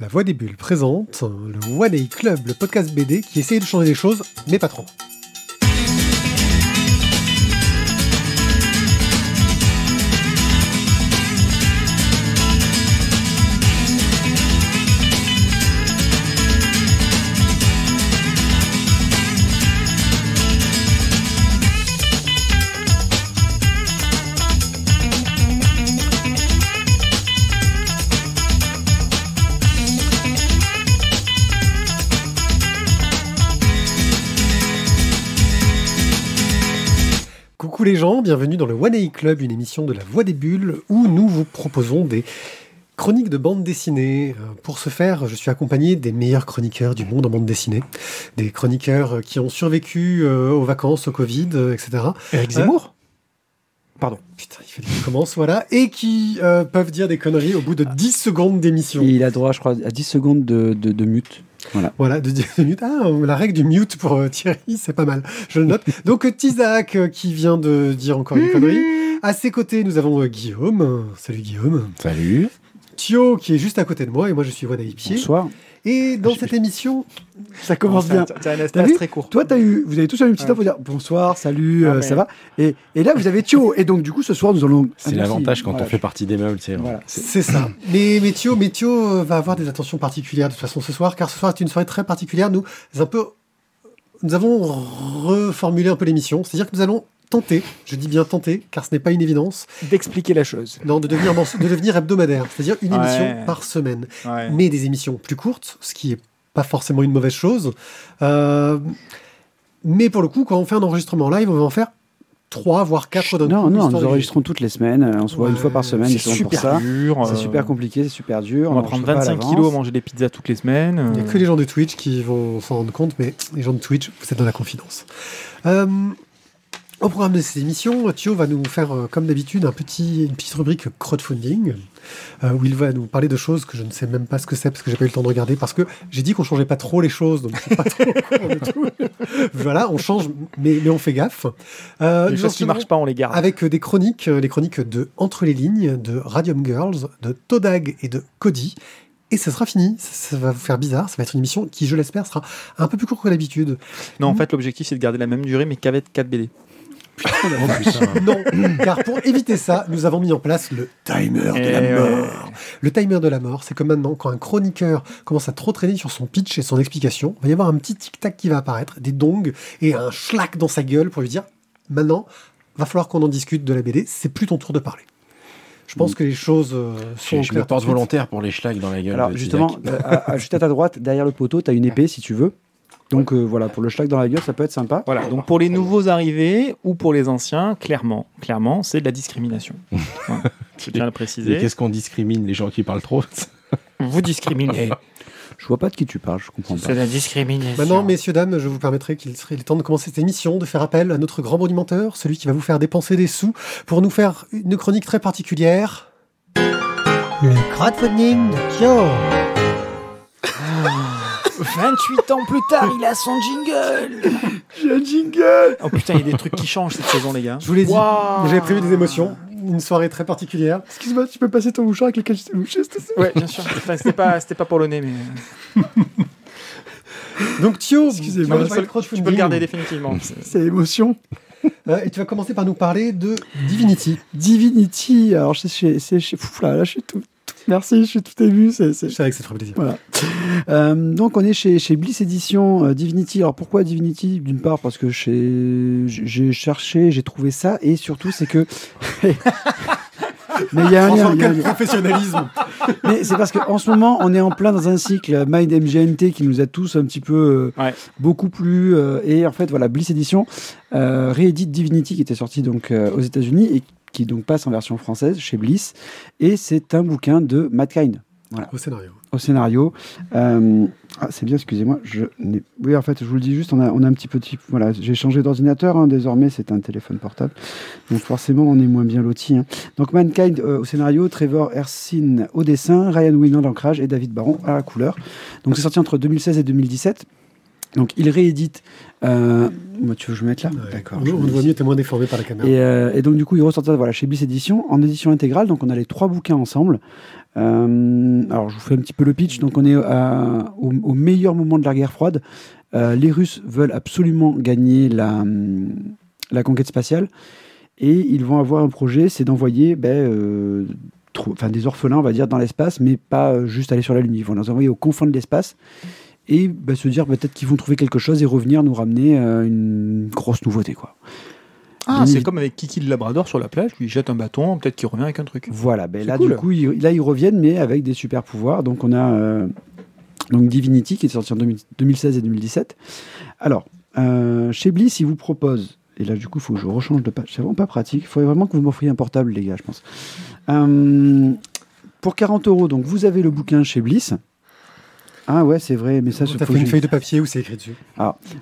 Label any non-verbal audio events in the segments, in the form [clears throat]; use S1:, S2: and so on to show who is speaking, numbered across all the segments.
S1: La Voix des Bulles présente le One Club, le podcast BD qui essaye de changer les choses, mais pas trop. Gens, bienvenue dans le One A Club, une émission de la Voix des Bulles où nous vous proposons des chroniques de bande dessinée. Euh, Pour ce faire, je suis accompagné des meilleurs chroniqueurs du monde en bande dessinée, des chroniqueurs qui ont survécu euh, aux vacances, au Covid, euh, etc.
S2: Eric Zemmour Pardon.
S1: Putain, il fallait qu'il commence, voilà, et qui euh, peuvent dire des conneries au bout de 10 secondes d'émission.
S2: Il a droit, je crois, à 10 secondes de, de, de mute. Voilà.
S1: Voilà, de 10 minutes. Ah, la règle du mute pour euh, Thierry, c'est pas mal. Je le note. [laughs] Donc, euh, Tizak, euh, qui vient de dire encore une connerie. À ses côtés, nous avons euh, Guillaume. Salut Guillaume.
S3: Salut.
S1: Thio, qui est juste à côté de moi, et moi, je suis Wanaï Pied.
S2: Bonsoir.
S1: Et dans cette émission, [laughs]
S2: Ça commence bien.
S4: C'est un
S2: T'as
S4: espace
S2: vu
S4: très court.
S2: Toi, as eu, vous avez tous eu une petite pour dire bonsoir, salut,
S4: Ah,
S2: euh, ça va et, et là, vous avez Thio. Et donc, du coup, ce soir, nous allons.
S3: C'est
S2: Ah,
S3: l'avantage quand
S2: Voilà.
S3: on fait partie des meubles, c'est
S2: Voilà. c'est-
S1: c'est ça. Mais, mais Thio, mais Thio, euh, va avoir des attentions particulières de toute façon ce soir, car ce soir est une soirée très particulière. Nous, un peu, nous avons reformulé un peu l'émission. C'est-à-dire que nous allons tenter, je dis bien tenter, car ce n'est pas une évidence,
S4: D'expliquer la chose.
S1: non, de devenir, de devenir hebdomadaire. C'est-à-dire une
S4: Ouais.
S1: émission par semaine.
S4: Ouais.
S1: mais des émissions plus courtes, ce qui est pas forcément une mauvaise chose. Euh, mais pour le coup, quand on fait un enregistrement live, on va en faire trois, voire quatre d'un
S2: Non,
S1: coup,
S2: non, nous enregistrons toutes les semaines. euh, On se voit une fois par semaine.
S4: C'est super
S2: ça.
S4: dur.
S2: C'est
S4: euh,
S2: super compliqué, c'est super dur.
S4: On va prendre
S2: pas à
S4: 25
S2: l'avance.
S4: kilos, manger des pizzas toutes les semaines.
S1: Il n'y a que les gens de Twitch qui vont s'en rendre compte, mais les gens de Twitch, vous êtes dans la confidence. Euh, au programme de cette émission, Thio va nous faire, euh, comme d'habitude, un petit, une petite rubrique crowdfunding, euh, où il va nous parler de choses que je ne sais même pas ce que c'est, parce que j'ai pas eu le temps de regarder, parce que j'ai dit qu'on changeait pas trop les choses, donc je suis pas [laughs] trop de tout. [laughs] voilà, on change, mais, mais on fait gaffe. Euh,
S4: Les choses qui marchent pas, on les garde.
S1: avec euh, des chroniques, les chroniques de Entre les lignes, de Radium Girls, de Todag et de Cody. Et ça sera fini. Ça, ça va vous faire bizarre. Ça va être une émission qui, je l'espère, sera un peu plus courte que d'habitude.
S4: Non, en fait, l'objectif, c'est de garder la même durée, mais qu'avec 4 BD.
S1: Non, car pour éviter ça, nous avons mis en place le timer de
S4: Eh
S1: la
S4: ouais.
S1: mort. Le timer de la mort, c'est que maintenant, quand un chroniqueur commence à trop traîner sur son pitch et son explication, il va y avoir un petit tic-tac qui va apparaître, des dongs et un schlack dans sa gueule pour lui dire maintenant, va falloir qu'on en discute de la BD. C'est plus ton tour de parler. Je pense que les choses euh, sont
S3: Je, je me porte volontaire pour les schlags dans la gueule.
S2: Alors
S3: de
S2: justement, euh, à- à- juste à ta droite, derrière le poteau, tu as une épée si tu veux. Donc euh, voilà, pour le schlag dans la gueule, ça peut être sympa.
S4: Voilà, donc pour les nouveaux arrivés ou pour les anciens, clairement, clairement, c'est de la discrimination. [laughs] Voilà. Je tiens à le
S3: Et
S4: préciser.
S3: qu'est-ce qu'on discrimine Les gens qui parlent trop [laughs]
S4: Vous discriminez.
S2: Je vois pas de qui tu parles, je comprends pas.
S4: C'est la discrimination.
S1: Maintenant, messieurs, dames, je vous permettrai qu'il serait le temps de commencer cette émission, de faire appel à notre grand monumenteur, celui qui va vous faire dépenser des sous, pour nous faire une chronique très particulière. Le crowdfunding de Kyo [laughs]
S4: 28 ans plus tard, il a son jingle
S2: J'ai un jingle
S4: Oh putain, il y a des trucs qui changent cette saison, les gars.
S1: Je vous l'ai dit,
S4: Waouh.
S1: j'avais prévu des émotions, une soirée très particulière.
S2: Excuse-moi, tu peux passer ton mouchoir avec lequel je t'ai mouché, s'il te plaît
S4: Ouais, bien sûr. Enfin, c'était pas, c'était pas pour le nez, mais.
S1: Donc Thio,
S2: Excusez-moi.
S1: tu vas
S4: Tu
S1: nous parler de
S4: peux,
S1: crowdfunding.
S4: tu peux le garder définitivement.
S2: C'est émotion. [laughs]
S1: Euh, et tu vas commencer par nous parler de Divinity.
S2: Divinity, alors c'est chez... c'est chez... Là, là, je suis tout... Merci, je suis tout ému. C'est, c'est-
S1: savais que te ferait plaisir.
S2: Voilà. Euh, donc on est chez, chez Bliss Edition euh, Divinity. Alors pourquoi Divinity? D'une part parce que j'ai cherché, j'ai trouvé ça, et surtout c'est que... [laughs] Mais il y a un lien.
S1: Quel
S2: lien.
S1: professionnalisme?
S2: Mais c'est parce qu'en ce moment, on est en plein dans un cycle Mind MGNT qui nous a tous un petit peu euh,
S4: Ouais.
S2: beaucoup plu. euh, et en fait, voilà, Bliss Edition euh, réédite Divinity qui était sorti donc aux États-Unis et qui donc passe en version française chez Bliss. Et c'est un bouquin de Matt Kind
S1: au scénario.
S2: au scénario. Euh, ah, c'est bien, excusez-moi. Je oui, en fait, je vous le dis juste, on a, on a un petit petit. Voilà, j'ai changé d'ordinateur. hein, désormais, c'est un téléphone portable. Donc, forcément, on est moins bien loti. hein. Donc, Mankind euh, au scénario, Trevor Hersin au dessin, Ryan Winand l'ancrage et David Baron à la couleur. Donc, c'est sorti entre 2016 et 2017. Donc il réédite. euh, moi, tu veux que je me mette là
S1: Ouais.
S2: D'accord.
S1: On, voit mieux, t'es moins déformé par la caméra.
S2: Et, euh, et donc du coup, il ressort ça voilà, chez Bliss Edition en édition intégrale. Donc on a les trois bouquins ensemble. Euh, alors je vous fais un petit peu le pitch. Donc on est euh, au, au meilleur moment de la guerre froide. Euh, les Russes veulent absolument gagner la, hum, la conquête spatiale et ils vont avoir un projet, c'est d'envoyer ben, euh, trop- des orphelins, on va dire, dans l'espace, mais pas juste aller sur la Lune. Ils vont les envoyer aux confins de l'espace et ben, se dire peut-être qu'ils vont trouver quelque chose et revenir nous ramener euh, une grosse nouveauté, quoi.
S4: Ah, c'est comme avec Kiki le Labrador sur la plage, lui il jette un bâton, peut-être qu'il revient avec un truc.
S2: Voilà, ben là
S4: cool.
S2: du coup, ils, là ils reviennent, mais avec des super pouvoirs. Donc on a euh, donc Divinity qui est sorti en 2000 2016 et 2017. Alors, euh, chez Bliss, ils vous proposent, et là du coup, il faut que je rechange de page. C'est vraiment pas pratique. Il faudrait vraiment que vous m'offriez un portable, les gars, je pense. Euh, pour 40 euros, donc vous avez le bouquin chez Bliss. Ah ouais, c'est vrai, mais ça, faut
S1: fait une feuille de papier où c'est écrit dessus?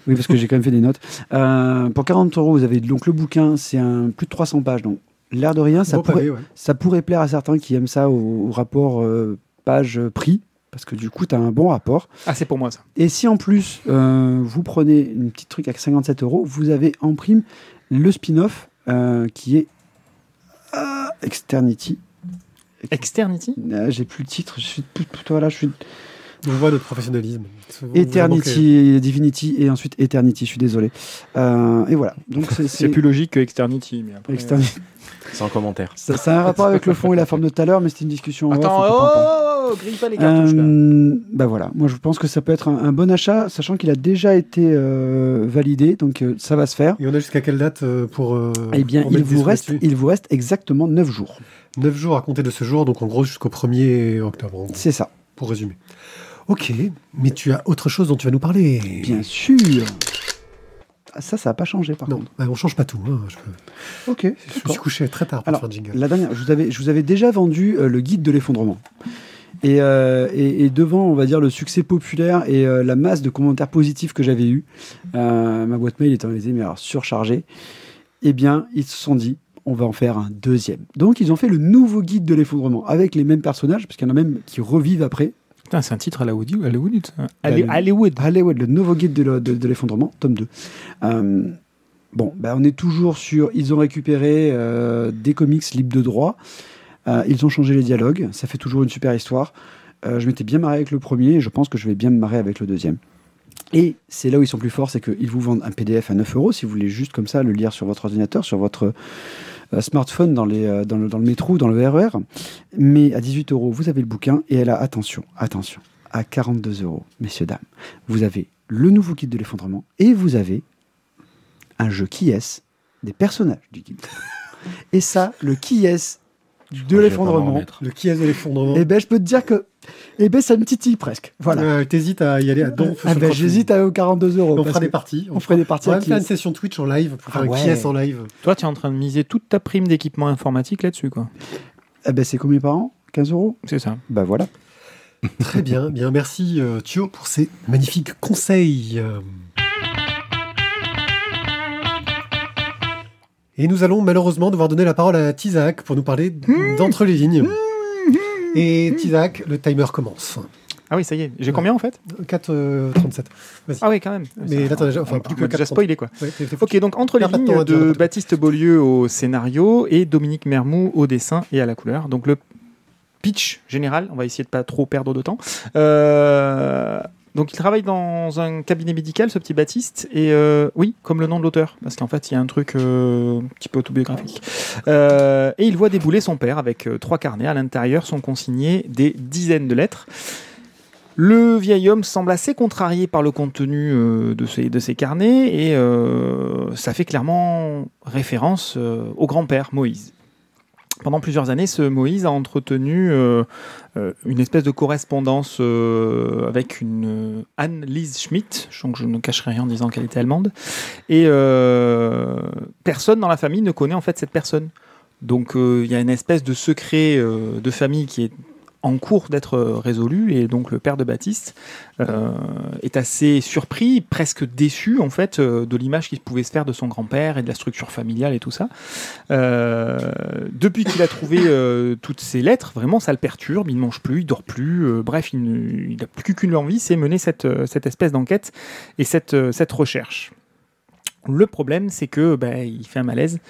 S2: oui, parce que j'ai quand même fait des notes. Euh, pour 40 euros, vous avez donc le bouquin, c'est un plus de 300 pages, donc l'air de rien, ça pourrait,
S1: pavé, ouais.
S2: ça pourrait plaire à certains qui aiment ça au, au rapport euh, page-prix, parce que du coup, tu as un bon rapport.
S4: Ah, c'est pour moi ça.
S2: Et si en plus, euh, vous prenez une petite truc à 57 euros, vous avez en prime le spin-off euh, qui est ah, Externity.
S4: Externity?
S2: Ah, J'ai plus le titre, je suis voilà, je suis
S1: On voit notre professionnalisme.
S2: Eternity, Divinity et ensuite Eternity. Je suis désolé. Euh, et voilà. Donc [laughs] c'est
S4: C'est plus logique que Externity. Mais après,
S2: Externity.
S3: Sans commentaire.
S2: Ça, ça a un rapport avec le fond et la forme de tout à l'heure, mais c'était une discussion. en off,
S4: Attends,
S2: peut
S4: oh,
S2: parler.
S4: oh, oh, grille pas les cartouches là.
S2: Euh, bah voilà, moi je pense que ça peut être un, un bon achat, sachant qu'il a déjà été euh, validé, donc euh, ça va se faire.
S1: Et on a jusqu'à quelle date euh, pour. euh,
S2: Eh bien,
S1: pour
S2: il vous, reste, il vous reste exactement 9 jours.
S1: 9 jours à compter de ce jour, donc en gros jusqu'au 1er octobre,
S2: C'est ça.
S1: pour résumer. Ok, mais tu as autre chose dont tu vas nous parler.
S2: Bien sûr. Ah, ça, ça n'a pas changé par
S1: Non,
S2: contre.
S1: bah, on change pas tout. hein, je, peux-
S2: Ok.
S1: je me suis couché très tard pour
S2: Alors,
S1: faire jingle.
S2: La dernière, je vous avais, je vous avais déjà vendu euh, le guide de l'effondrement. Et, euh, et- et devant, on va dire, le succès populaire et euh, la masse de commentaires positifs que j'avais eu, euh, ma boîte mail étant les alors surchargée, eh bien, ils se sont dit, on va en faire un deuxième. Donc, ils ont fait le nouveau guide de l'effondrement avec les mêmes personnages, parce qu'il y en a même qui revivent après.
S4: Putain, c'est un titre à la Hollywood. Hollywood, ça.
S2: Bah,
S4: Hollywood.
S2: Hollywood, le nouveau guide de le- de de l'effondrement, tome 2. Euh, bon, bah, on est toujours sur. Ils ont récupéré euh, des comics libres de droit. Euh, ils ont changé les dialogues. Ça fait toujours une super histoire. Euh, je m'étais bien marré avec le premier et je pense que je vais bien me marrer avec le deuxième. Et c'est là où ils sont plus forts, c'est qu'ils vous vendent un PDF à 9 euros si vous voulez juste comme ça le lire sur votre ordinateur, sur votre smartphone, dans, les, euh, dans, le, dans le métro, ou dans le RER. Mais à 18 euros, vous avez le bouquin et là, attention, attention, à 42 euros, messieurs, dames, vous avez le nouveau guide de l'effondrement et vous avez un jeu qui est des personnages du guide. et ça, le qui est de l'effondrement.
S1: Le qui est de l'effondrement.
S2: eh ben, je peux te dire que eh ben, ça me titille presque. Voilà.
S1: Euh, T'hésites à y aller à don.
S2: Ah ben, J'hésite à aux 42 euros.
S1: On fera des parties.
S2: on ferait des parties
S1: On va faire une session Twitch en live pour faire
S2: Ah
S1: un
S2: ouais.
S1: qui est en live.
S4: Toi, tu es en train de miser toute ta prime d'équipement informatique là-dessus, quoi.
S2: Eh ben, c'est combien par an? 15 euros?
S4: C'est ça.
S2: Bah voilà. [laughs]
S1: Très bien, bien merci euh, Thio pour ces magnifiques conseils. Et nous allons malheureusement devoir donner la parole à Tizak pour nous parler d'entre les lignes. Et Tizak, le timer commence.
S4: Ah oui, ça y est. J'ai combien en fait?
S1: 4,37. Vas-y.
S4: Ah oui, quand même.
S1: Mais là, t'as enfin, plus que
S4: déjà
S1: 4,30.
S4: spoilé quoi.
S1: Ouais,
S4: Ok, donc entre les lignes de. Baptiste Beaulieu au scénario et Dominique Mermou au dessin et à la couleur. Donc le pitch général, on va essayer de pas trop perdre de temps. Euh, donc il travaille dans un cabinet médical, ce petit Baptiste, et euh, oui, comme le nom de l'auteur, parce qu'en fait il y a un truc euh, un petit peu autobiographique. Euh, et il voit débouler son père avec trois carnets. À l'intérieur sont consignés des dizaines de lettres. Le vieil homme semble assez contrarié par le contenu de, ces, carnets et ça fait clairement référence au grand-père Moïse. Pendant plusieurs années, ce Moïse a entretenu euh, euh, une espèce de correspondance euh, avec une Anne-Lise Schmidt, donc je ne cacherai rien en disant qu'elle était allemande, et personne dans la famille ne connaît en fait cette personne. Donc il y a une espèce de secret de famille qui est en cours d'être résolu. Et donc le père de Baptiste euh, est assez surpris, presque déçu en fait euh, de l'image qu'il pouvait se faire de son grand-père et de la structure familiale et tout ça. Euh, depuis qu'il a trouvé toutes ces lettres, vraiment ça le perturbe, il ne mange plus, il dort plus, bref, il n'a plus qu'une envie, c'est mener cette, espèce d'enquête et cette, recherche. Le problème, c'est que bah, il fait un malaise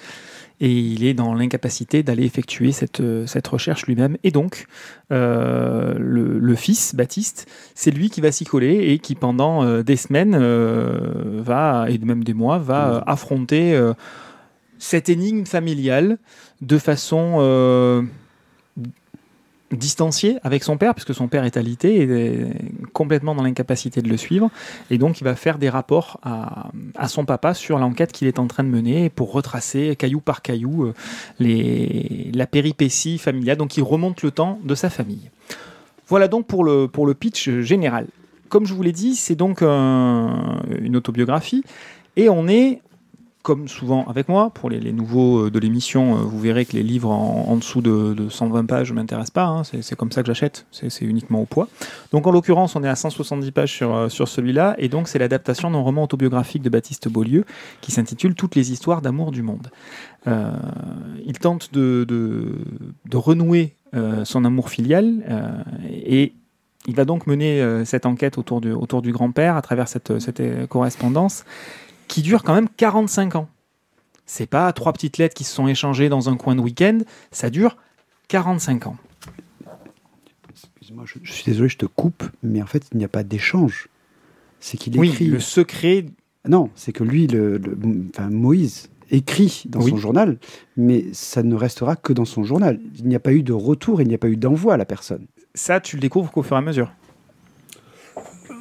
S4: et il est dans l'incapacité d'aller effectuer cette, cette recherche lui-même. Et donc, euh, le, fils, Baptiste, c'est lui qui va s'y coller et qui, pendant euh, des semaines, euh, va, et même des mois, va affronter cette énigme familiale de façon distancié avec son père, puisque son père est alité et est complètement dans l'incapacité de le suivre. Et donc, il va faire des rapports à, son papa sur l'enquête qu'il est en train de mener pour retracer caillou par caillou euh, les, la péripétie familiale. Donc, il remonte le temps de sa famille. Voilà donc pour le, pour le pitch général. Comme je vous l'ai dit, c'est donc une autobiographie. Et on est comme souvent avec moi, pour les, nouveaux euh, de l'émission, euh, vous verrez que les livres en, dessous de, 120 pages ne m'intéressent pas. Hein. c'est comme ça que j'achète. C'est uniquement au poids. Donc en l'occurrence, on est à 170 pages sur, euh, sur celui-là. Et donc c'est l'adaptation d'un roman autobiographique de Baptiste Beaulieu qui s'intitule Toutes les histoires d'amour du monde. il tente de, renouer son amour filial et il va donc mener cette enquête autour du, grand-père à travers cette correspondance qui dure quand même 45 ans. C'est pas trois petites lettres qui se sont échangées dans un coin de week-end, ça dure 45 ans.
S2: Excuse-moi, je, suis désolé, je te coupe, mais en fait, il n'y a pas d'échange. C'est qu'il
S4: écrit.
S2: Oui,
S4: le secret.
S2: Non, c'est que lui, le, enfin, Moïse, écrit dans son journal, mais ça ne restera que dans son journal. Il n'y a pas eu de retour, il n'y a pas eu d'envoi à la personne.
S4: Ça, tu le découvres qu'au fur et à mesure.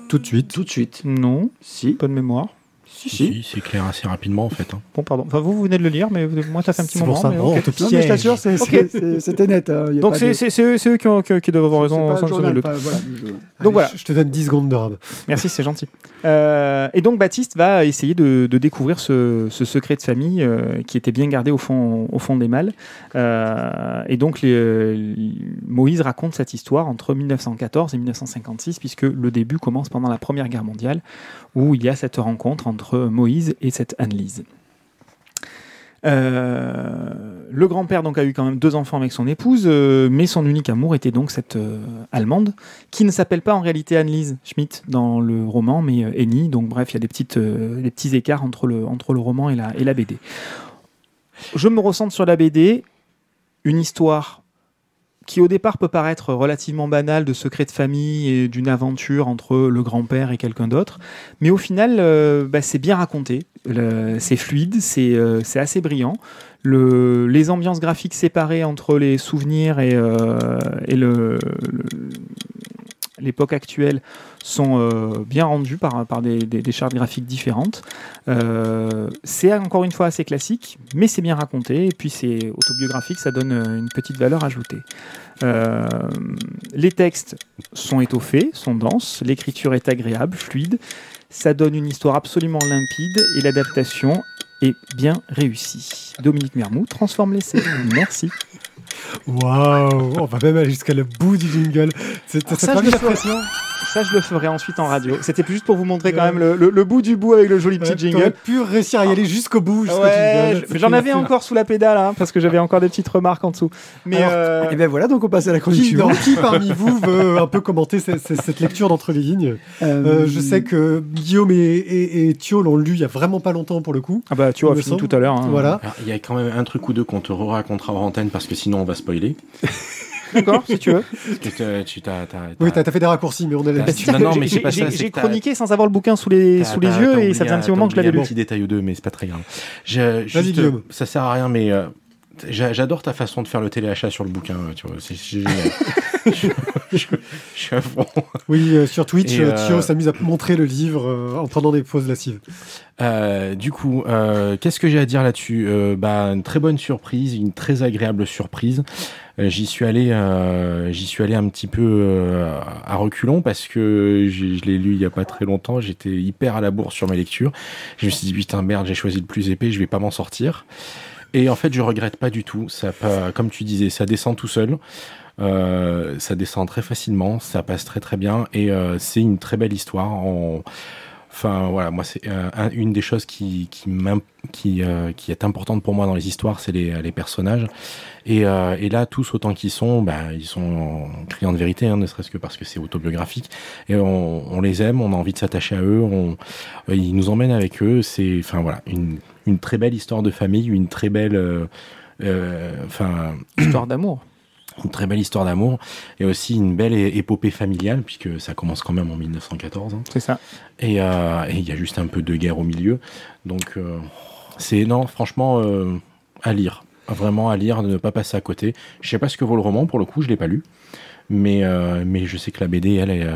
S1: Tout de suite.
S2: Tout de suite.
S4: Non.
S2: Si.
S4: Pas de mémoire.
S3: Si, c'est clair assez rapidement en fait. Hein.
S4: Bon, pardon. Enfin, vous, vous venez de le lire, mais moi, ça fait un petit moment.
S1: Ça,
S4: mais
S1: non,
S2: okay. non, mais je t'assure, c'était net. Hein.
S4: Donc, c'est de... eux qui, ont, qui, doivent avoir raison. Sans
S2: journal, pas,
S4: voilà,
S2: je...
S4: Donc voilà.
S1: Je te donne 10 secondes de rab.
S4: Merci, c'est gentil. Euh, et donc, Baptiste va essayer de, de découvrir ce, ce, secret de famille euh, qui était bien gardé au fond, au fond des mâles. Euh, et donc, les, Moïse raconte cette histoire entre 1914 et 1956, puisque le début commence pendant la Première Guerre mondiale, où il y a cette rencontre entre Moïse et cette Anne-Lise. Euh, le grand-père donc a eu quand même deux enfants avec son épouse, euh, mais son unique amour était donc cette euh, allemande qui ne s'appelle pas en réalité Anne-Lise Schmidt dans le roman, mais Annie. Donc bref, il y a des, petites, des petits écarts entre le, entre le roman et la, et la BD. Je me ressens sur la BD, une histoire qui au départ peut paraître relativement banal de secret de famille et d'une aventure entre le grand-père et quelqu'un d'autre, mais au final, euh, bah, c'est bien raconté, c'est fluide, euh, c'est assez brillant. Le, les ambiances graphiques séparées entre les souvenirs et, euh, et l'époque actuelle sont euh, bien rendues par, par des, des, chartes graphiques différentes. Euh, c'est encore une fois assez classique, mais c'est bien raconté, et puis c'est autobiographique, ça donne une petite valeur ajoutée. Euh, les textes sont étoffés, sont denses, l'écriture est agréable, fluide, ça donne une histoire absolument limpide, et l'adaptation est bien réussie. Dominique Mermou transforme l'essai. Merci.
S1: Waouh On va même aller jusqu'à le bout du jingle.
S4: C'est ça, je ça, je le ferai ensuite en radio. C'était juste pour vous montrer quand même le, bout du bout avec le joli petit jingle.
S1: J'aurais pu réussir à y aller jusqu'au bout.
S4: ouais, j'en avais encore sous la pédale, hein, parce que j'avais encore des petites remarques en dessous. Mais
S2: euh, Et ben voilà, donc on passe à la chronique
S1: qui, qui parmi vous veut un peu commenter cette, lecture d'entre les lignes? Euh, euh, Je sais que Guillaume et, et, Thio l'ont lu il y a vraiment pas longtemps pour le coup.
S4: Ah bah Thio a fini tout à l'heure. Hein.
S1: Voilà.
S3: Il y a quand même un truc ou deux qu'on te racontera en antenne parce que sinon on va spoiler. [laughs]
S4: D'accord, si tu veux.
S3: tu t'as,
S1: oui, t'as, fait des raccourcis, mais on a
S3: l'habitude. Non, mais
S4: J'ai chroniqué sans avoir le bouquin sous les, sous les yeux et ça faisait un petit moment que je l'avais lu.
S3: un petit détail ou deux, mais c'est pas très grave. Juste, euh, ça sert à rien, mais euh, j'adore ta façon de faire le téléachat sur le bouquin. Tu vois, c'est génial. [laughs] je, suis à fond.
S1: Oui, euh, sur Twitch, Thio s'amuse à montrer le livre en prenant des pauses lascives.
S3: du coup, qu'est-ce que j'ai à dire là-dessus? Bah, Une très bonne surprise, une très agréable surprise. Euh, j'y suis allé, euh, j'y suis allé un petit peu euh, à reculons parce que je l'ai lu il y a pas très longtemps. J'étais hyper à la bourre sur mes lectures. Je me suis dit putain merde, j'ai choisi le plus épais, je vais pas m'en sortir. Et en fait, je regrette pas du tout. Ça, comme tu disais, ça descend tout seul. Euh, ça descend très facilement, ça passe très très bien et euh, c'est une très belle histoire. Enfin voilà, moi c'est euh, un- une des choses qui qui, qui, euh, qui est importante pour moi dans les histoires, c'est les, les personnages. Et, euh, et là, tous autant qu'ils sont, bah, ils sont criants de vérité, hein, ne serait-ce que parce que c'est autobiographique. Et on, on les aime, on a envie de s'attacher à eux, on, ils nous emmènent avec eux. C'est, enfin voilà, une, une très belle histoire de famille, une très belle, enfin,
S4: Histoire d'amour.
S3: Une très belle histoire d'amour et aussi une belle épopée familiale puisque ça commence quand même en 1914 hein.
S4: C'est ça.
S3: et euh, et il y a juste un peu de guerre au milieu donc euh, c'est non franchement euh, à lire vraiment à lire ne pas passer à côté je sais pas ce que vaut le roman pour le coup je l'ai pas lu mais mais je sais que la BD elle est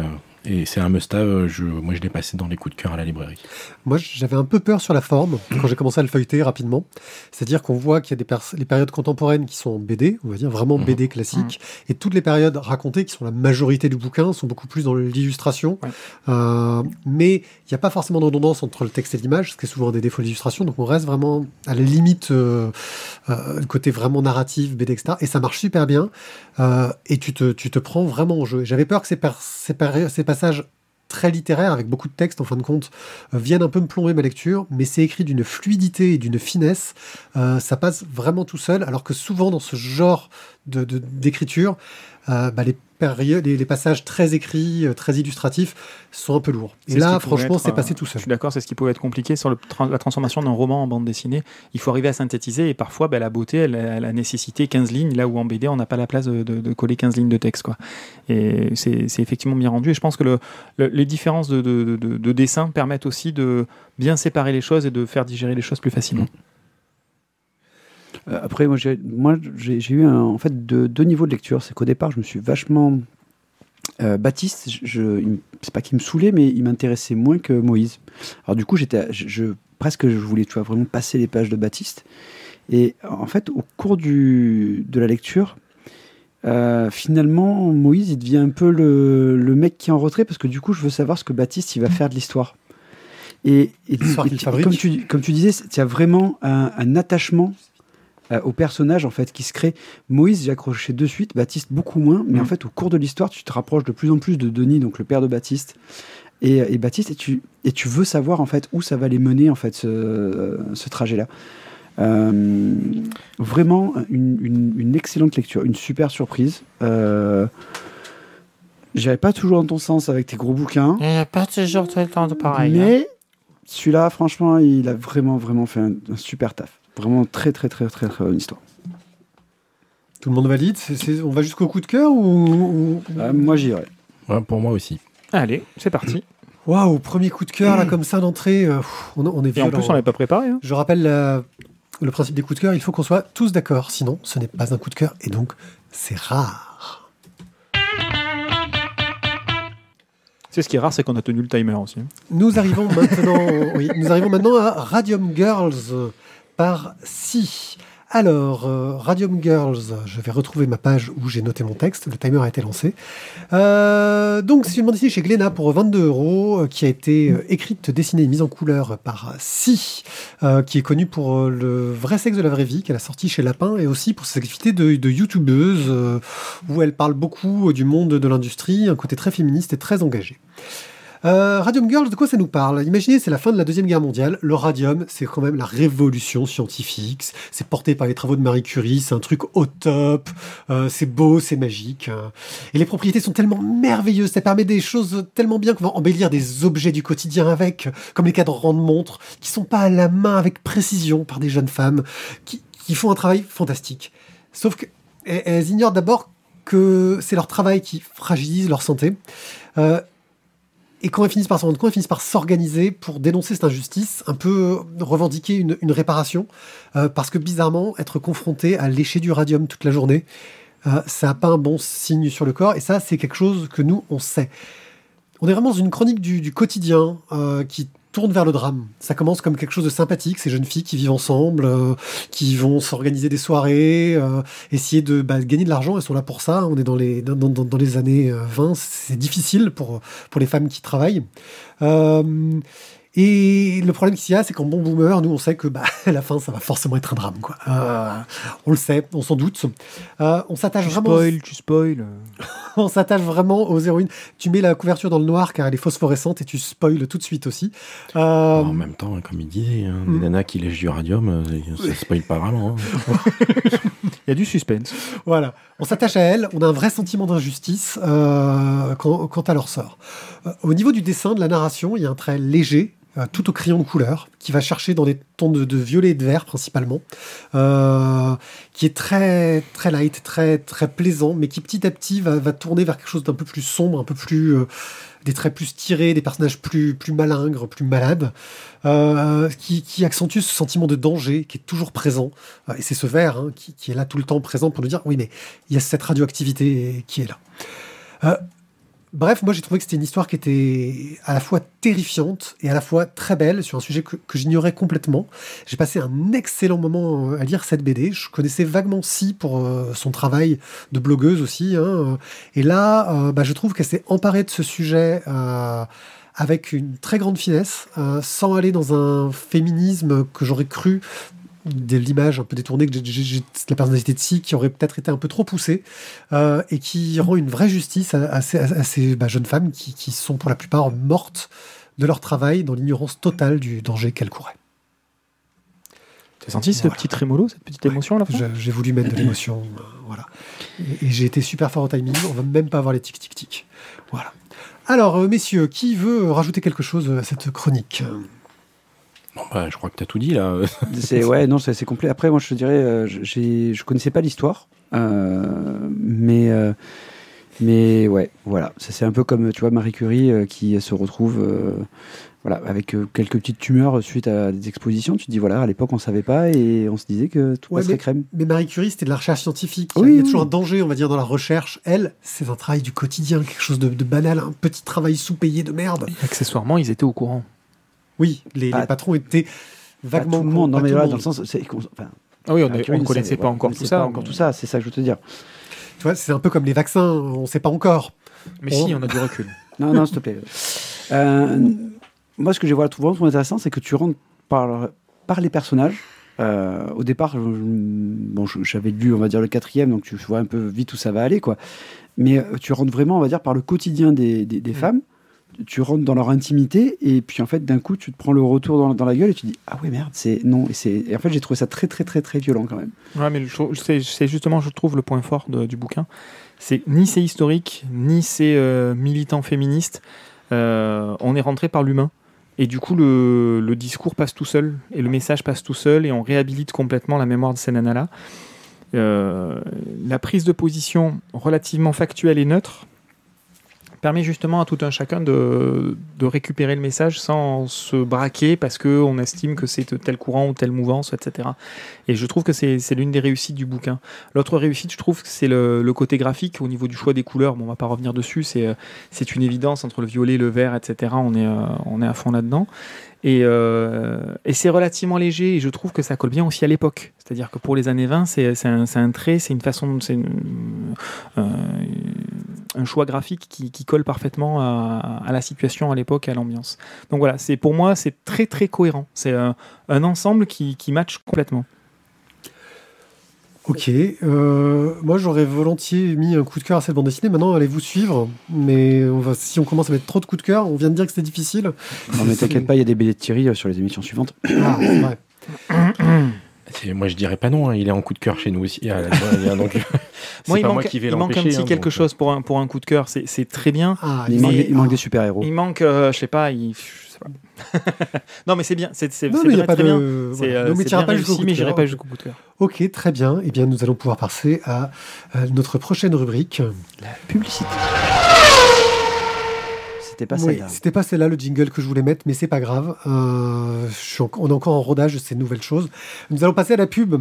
S3: et c'est un must-have je moi je l'ai passé dans les coups de cœur à la librairie
S1: Moi, j'avais un peu peur sur la forme [clears throat] quand j'ai commencé à le feuilleter rapidement. C'est-à-dire qu'on voit qu'il y a des pers- les périodes contemporaines qui sont en BD, on va dire vraiment
S3: Mhm.
S1: BD classique, et toutes les périodes racontées, qui sont la majorité du bouquin, sont beaucoup plus dans l'illustration.
S4: Ouais.
S1: Euh, mais il n'y a pas forcément de redondance entre le texte et l'image, ce qui est souvent un des défauts de l'illustration. Donc on reste vraiment à la limite, euh, euh, le côté vraiment narratif, BD, etc. Et ça marche super bien. Euh, et tu te, tu te prends vraiment en jeu. J'avais peur que ces, per- ces, péri- ces très littéraires, avec beaucoup de texte en fin de compte, euh, viennent un peu me plomber ma lecture, mais c'est écrit d'une fluidité et d'une finesse. Euh, ça passe vraiment tout seul, alors que souvent dans ce genre de- de- d'écriture, euh, bah, les, périodes, les, les passages très écrits, euh, très illustratifs, sont un peu lourds. Et
S4: ce
S1: là, franchement, c'est
S4: euh,
S1: passé tout
S4: Je
S1: seul.
S4: suis d'accord, c'est ce qui pouvait être compliqué sur le tra- la transformation d'un roman en bande dessinée. Il faut arriver à synthétiser et parfois ben, la beauté, elle, elle a nécessité 15 lignes, là où en BD, on n'a pas la place de, de- de coller 15 lignes de texte. Quoi. Et c'est effectivement bien rendu. Et je pense que le- le- les différences de, de- de- de dessin permettent aussi de bien séparer les choses et de faire digérer les choses plus facilement.
S2: Euh, Après, moi, j'ai, moi, j'ai, j'ai eu un- en fait deux, deux niveaux de lecture. C'est qu'au départ, je me suis vachement euh, Baptiste. Je, je- c'est pas qu'il me saoulait, mais il m'intéressait moins que Moïse. Alors du coup, j'étais, je, je- presque, je voulais, tu vois, vraiment passer les pages de Baptiste. Et en fait, au cours du, de la lecture, euh, finalement, Moïse, il devient un peu le, le mec qui est en retrait parce que du coup, je veux savoir ce que Baptiste il va faire de l'histoire. Et, et,
S1: L'histoire
S2: comme tu, comme tu disais, il y a vraiment un, un attachement euh, au personnage en fait qui se crée. Moïse, j'ai accroché de suite, Baptiste beaucoup moins, mais en fait, au cours de l'histoire, tu te rapproches de plus en plus de Denis, donc le père de Baptiste. Et, et Baptiste, et tu, et tu veux savoir en fait où ça va les mener en fait ce, ce trajet-là. Euh, vraiment une, une- une excellente lecture, une super surprise. Euh, J'irai pas toujours dans ton sens avec tes gros bouquins,
S5: Il n'y a pas toujours tout le temps de pareil. hein.
S2: mais celui-là, franchement, il a vraiment, vraiment fait un, un super taf. Vraiment très, très, très, très, très bonne histoire.
S1: Tout le monde valide C'est- c'est- On va jusqu'au coup de cœur ou... ou-
S2: Euh, moi, j'irai.
S3: Ouais, pour moi aussi
S4: Allez, c'est parti.
S1: Waouh, premier coup de cœur, là, comme ça, d'entrée. euh, on, on est
S4: Et en
S1: violent.
S4: plus, on l'avait pas préparé. hein.
S1: Je rappelle la- le principe des coups de cœur, il faut qu'on soit tous d'accord, sinon ce n'est pas un coup de cœur, et donc c'est rare.
S4: C'est ce qui est rare, c'est qu'on a tenu le timer aussi. hein.
S1: Nous arrivons maintenant, [laughs] oui, nous arrivons maintenant à Radium Girls euh, par Si. Alors, euh, Radium Girls, je vais retrouver ma page où j'ai noté mon texte, le timer a été lancé. Euh, donc, c'est une bande dessinée chez Glénat pour 22 euros, euh, qui a été euh, écrite, dessinée et mise en couleur par Si, qui est connue pour le vrai sexe de la vraie vie, qu'elle a sorti chez Lapin, et aussi pour ses activités de, de youtubeuse, où elle parle beaucoup du monde de l'industrie, un côté très féministe et très engagé. Euh, radium Girls, de quoi ça nous parle? Imaginez, c'est la fin de la Deuxième Guerre mondiale. Le radium, c'est quand même la révolution scientifique. C'est porté par les travaux de Marie Curie, c'est un truc au top, euh, c'est beau, c'est magique. Et les propriétés sont tellement merveilleuses, ça permet des choses tellement bien qu'on va embellir des objets du quotidien avec, comme les cadrans de montres, qui sont pas à la main avec précision par des jeunes femmes, qui, font un travail fantastique. Sauf que elles elles ignorent d'abord que c'est leur travail qui fragilise leur santé. Euh, et quand elles finissent par s'en rendre compte, elles finissent par s'organiser pour dénoncer cette injustice, un peu revendiquer une, réparation, euh, parce que bizarrement, être confronté à lécher du radium toute la journée, euh, ça n'a pas un bon signe sur le corps, et ça, c'est quelque chose que nous, on sait. On est vraiment dans une chronique du, du quotidien euh, qui tourne vers le drame. Ça commence comme quelque chose de sympathique, ces jeunes filles qui vivent ensemble, euh, qui vont s'organiser des soirées, euh, essayer de bah, gagner de l'argent, elles sont là pour ça. On est dans les, dans, dans- dans les années euh, 20, c'est difficile pour, pour les femmes qui travaillent. Euh, Et le problème qu'il y a, c'est qu'en bon boomer, nous, on sait que bah, à [laughs] la fin, ça va forcément être un drame. Quoi. Euh, on le sait, on s'en doute. Euh, on s'attache
S4: Tu
S1: vraiment.
S4: spoil, tu spoil. [laughs]
S1: on s'attache vraiment aux héroïnes. Tu mets la couverture dans le noir car elle est phosphorescente et tu spoil tout de suite aussi. Euh,
S3: En même temps, hein, comme il disait, hein,
S1: Mm.
S3: les nanas qui lèchent du radium, ça [laughs] spoil pas vraiment. hein.
S4: Il y a du suspense.
S1: Voilà, on s'attache à elle, on a un vrai sentiment d'injustice euh, quant, à leur sort. Euh, au niveau du dessin, de la narration, il y a un trait léger, euh, tout au crayon de couleur, qui va chercher dans des tons de, violet et de vert principalement, qui est très très light, très très plaisant, mais qui petit à petit va, tourner vers quelque chose d'un peu plus sombre, un peu plus des traits plus tirés, des personnages plus plus malingres, plus malades, euh, qui, qui accentue ce sentiment de danger qui est toujours présent. Euh, et c'est ce vert hein, qui, qui est là tout le temps présent pour nous dire oui mais il y a cette radioactivité qui est là. Euh, Bref, moi j'ai trouvé que c'était une histoire qui était à la fois terrifiante et à la fois très belle sur un sujet que, j'ignorais complètement. J'ai passé un excellent moment euh, à lire cette BD. Je connaissais vaguement Si pour euh, son travail de blogueuse aussi. hein. Et là, euh, bah, je trouve qu'elle s'est emparée de ce sujet avec une très grande finesse, sans aller dans un féminisme que j'aurais cru de l'image un peu détournée que j'ai- j'ai- la personnalité de Si qui aurait peut-être été un peu trop poussée euh, et qui rend une vraie justice à, à ces, à ces, bah, jeunes femmes qui, qui sont pour la plupart mortes de leur travail dans l'ignorance totale du danger qu'elles couraient.
S4: T'as senti ce
S1: Voilà.
S4: petit trémolo, cette petite émotion à la fin?
S1: Je- J'ai voulu mettre de [clears throat] l'émotion, euh, voilà. Et, et j'ai été super fort au timing. On va même pas avoir les tic tic tic. Voilà. Alors, euh, messieurs, qui veut rajouter quelque chose à cette chronique?
S3: Bon, bah, je crois que tu as tout dit là. [laughs]
S2: C'est ouais, non, c'est c'est complet. Après, moi, je te dirais, euh, j'ai, je connaissais pas l'histoire, euh, mais euh, mais ouais, voilà. Ça, C'est un peu comme tu vois Marie Curie euh, qui se retrouve, euh, voilà, avec euh, quelques petites tumeurs suite à des expositions. Tu te dis voilà, à l'époque on savait pas et on se disait que tout
S1: Ouais,
S2: passerait crème.
S1: Mais Marie Curie, c'était de la recherche scientifique.
S2: Oui,
S1: il y a
S2: oui.
S1: toujours un danger, on va dire, dans la recherche. Elle, c'est un travail du quotidien, quelque chose de, de banal, un petit travail sous-payé de merde.
S4: Accessoirement, ils étaient au courant.
S1: Oui, les, les patrons étaient
S2: Pas
S1: vaguement.
S2: tout le monde, non
S1: pas
S2: mais voilà, dans le sens, c'est qu'on- enfin,
S4: Ah oui, on ne connaissait pas encore tout
S2: connaissait
S4: ça.
S2: pas encore tout ça, c'est ça que je veux te dire.
S1: Tu vois, c'est un peu comme les vaccins, on ne sait pas encore.
S4: Mais si, on a du recul. [laughs]
S2: Non, non, s'il te plaît. Euh, moi, ce que j'ai voilà, trouvé vraiment intéressant, c'est que tu rentres par, par les personnages. Euh, au départ, je- bon, j'avais lu, on va dire, le quatrième, donc tu vois un peu vite où ça va aller, quoi. Mais euh, tu rentres vraiment, on va dire, par le quotidien des, des- des
S1: Mm.
S2: femmes. Tu rentres dans leur intimité, et puis en fait, d'un coup, tu te prends le retour dans, la gueule et tu dis Ah ouais, merde, c'est. Non, et, c'est- en fait, j'ai trouvé ça très, très, très, très violent quand même.
S4: Ouais, mais c'est justement, je trouve, le point fort du bouquin. C'est ni c'est historique, ni c'est euh, militant féministe. Euh, on est rentré par l'humain. Et du coup, le, discours passe tout seul, et le message passe tout seul, et on réhabilite complètement la mémoire de ces nanas-là. Euh, la prise de position relativement factuelle et neutre permet justement à tout un chacun de, récupérer le message sans se braquer parce qu'on estime que c'est tel courant ou telle mouvance, etc. Et je trouve que c'est l'une des réussites du bouquin. L'autre réussite, je trouve c'est le, côté graphique au niveau du choix des couleurs. Bon, on va pas revenir dessus, c'est euh, c'est une évidence entre le violet, le vert, etc. On est, euh, on est à fond là-dedans. Et, euh, et c'est relativement léger et je trouve que ça colle bien aussi à l'époque. C'est-à-dire que pour les années 20, c'est un, trait, c'est une façon, c'est un choix graphique qui, qui colle parfaitement à, à la situation à l'époque et à l'ambiance. Donc voilà, c'est pour moi c'est très très cohérent. C'est un, un ensemble qui, qui match complètement.
S1: Ok, euh, moi j'aurais volontiers mis un coup de cœur à cette bande dessinée. Maintenant, allez vous suivre, mais on va, si on commence à mettre trop de coups de cœur, on vient de dire que c'était difficile.
S2: Non, mais t'inquiète pas, il y a des BD de Thierry euh, sur les émissions suivantes.
S1: Ah, c'est vrai.
S3: C'est- [clears throat] Moi, je dirais pas non. hein, Il est en coup de cœur chez nous aussi. Ah, là, donc, [laughs] c'est
S4: Moi, il
S3: pas
S4: manque,
S3: moi qui vais
S4: il manque un petit
S3: hein,
S4: quelque
S3: donc,
S4: chose pour un, pour un coup de cœur. C'est c'est très bien.
S1: Ah,
S2: Il,
S1: mais-
S2: manque, des- il manque
S1: ah.
S2: des super-héros.
S4: Il manque, euh, je sais pas, il, je sais pas. [laughs] non, mais c'est bien. C'est c'est-
S1: Non,
S4: c'est
S1: mais il n'y a
S4: très, bien.
S1: de. Voilà.
S4: euh,
S1: Donc, mais
S4: bien
S1: pas
S4: réussi,
S1: coup de
S4: mais j'irai
S1: cœur.
S4: pas jusqu'au coup de cœur.
S1: Ok, très bien. Eh bien, nous allons pouvoir passer à, à notre prochaine rubrique.
S2: La publicité. C'était pas
S1: Oui,
S2: celle-là.
S1: c'était pas celle-là le jingle que je voulais mettre, mais c'est pas grave. Euh, je suis en- on est encore en rodage de ces nouvelles choses. Nous allons passer à la pub.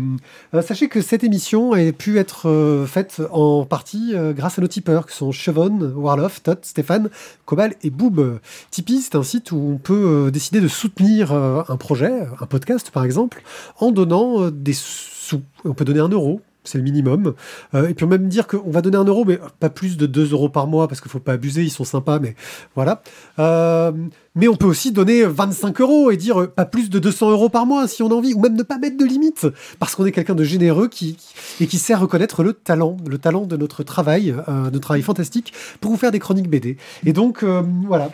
S1: Euh, sachez que cette émission a pu être euh, faite en partie grâce à nos tipeurs, qui sont Chevon, Warloff, Tot, Stéphane, Cobal et Boob. Tipeee, c'est un site où on peut décider de soutenir un projet, un podcast par exemple, en donnant des sous. On peut donner un euro. C'est le minimum. Euh, et puis même dire qu'on va donner un euro, mais pas plus de 2 euros par mois, parce qu'il faut pas abuser, ils sont sympas, mais voilà. Euh, mais on peut aussi donner 25 euros et dire euh, pas plus de 200 euros par mois si on a envie, ou même ne pas mettre de limite, parce qu'on est quelqu'un de généreux qui, et qui sait reconnaître le talent, le talent de notre travail, notre travail fantastique, pour vous faire des chroniques BD. Et donc, voilà.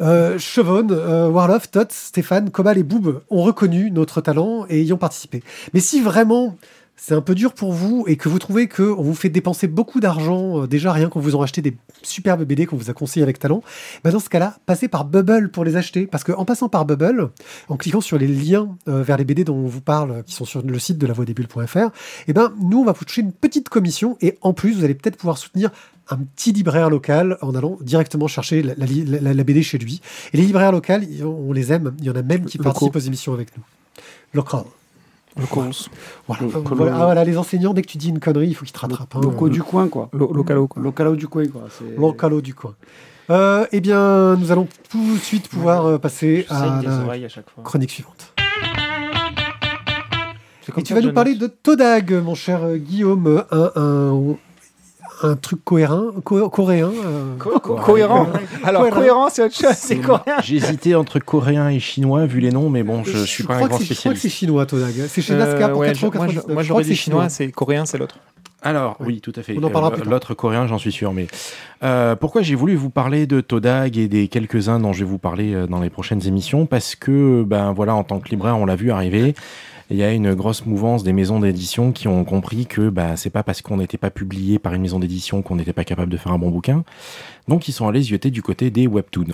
S1: Euh, Chevonne, euh, Warloff, Tot, Stéphane, Cobal et Boob ont reconnu notre talent et y ont participé. Mais si vraiment c'est un peu dur pour vous et que vous trouvez qu'on vous fait dépenser beaucoup d'argent, euh, déjà rien qu'on vous en acheté des superbes BD qu'on vous a conseillé avec talent, bah dans ce cas-là, passez par Bubble pour les acheter. Parce qu'en passant par Bubble, en cliquant sur les liens euh, vers les BD dont on vous parle, qui sont sur le site de la bulles.fr, eh ben, nous, on va vous toucher une petite commission et en plus, vous allez peut-être pouvoir soutenir un petit libraire local en allant directement chercher la, la- la- la BD chez lui. Et les libraires locaux, on les aime. Il y en a même qui participent aux émissions avec nous. Local.
S4: Locals.
S1: Voilà. Ah, voilà, les enseignants, dès que tu dis une connerie, il faut qu'ils te rattrapent. hein.
S2: Locaux du coin, quoi.
S4: Lo- localo, quoi.
S2: Localo du coin, quoi.
S1: Localo du coin. Euh, eh bien, nous allons tout de suite pouvoir euh, passer
S4: Je
S1: à la
S4: à chaque fois.
S1: chronique suivante. Et tu vas nous parler de Todag, mon cher euh, Guillaume, un, un, un truc cohérent, co- coréen. euh,
S4: Co- co- cohérent. Alors,
S1: Cohérent.
S4: cohérent, c'est autre chose, c'est coréen.
S3: J'hésitais entre coréen et chinois vu les noms, mais bon, je, suis pas un grand
S1: que c'est- Je crois que c'est
S3: spécialiste.
S1: chinois, Todag. C'est chez Nazca
S4: Euh,
S1: pour
S4: ouais,
S1: 4 euros.
S4: je- moi, je-
S1: 99.
S4: Moi,
S1: Je
S4: j'aurais
S1: crois
S4: dit chinois, c'est coréen, c'est l'autre.
S3: Alors,
S1: Oui.
S3: oui, tout à fait.
S1: On en parlera
S3: Euh,
S1: plus.
S3: L'autre coréen, j'en suis sûr. Mais euh, pourquoi j'ai voulu vous parler de Todag et des quelques-uns dont je vais vous parler euh, dans les prochaines émissions? Parce que, ben voilà, en tant que libraire, on l'a vu arriver. Il y a une grosse mouvance des maisons d'édition qui ont compris que bah, c'est pas parce qu'on n'était pas publié par une maison d'édition qu'on n'était pas capable de faire un bon bouquin. Donc ils sont allés zioter du côté des webtoons.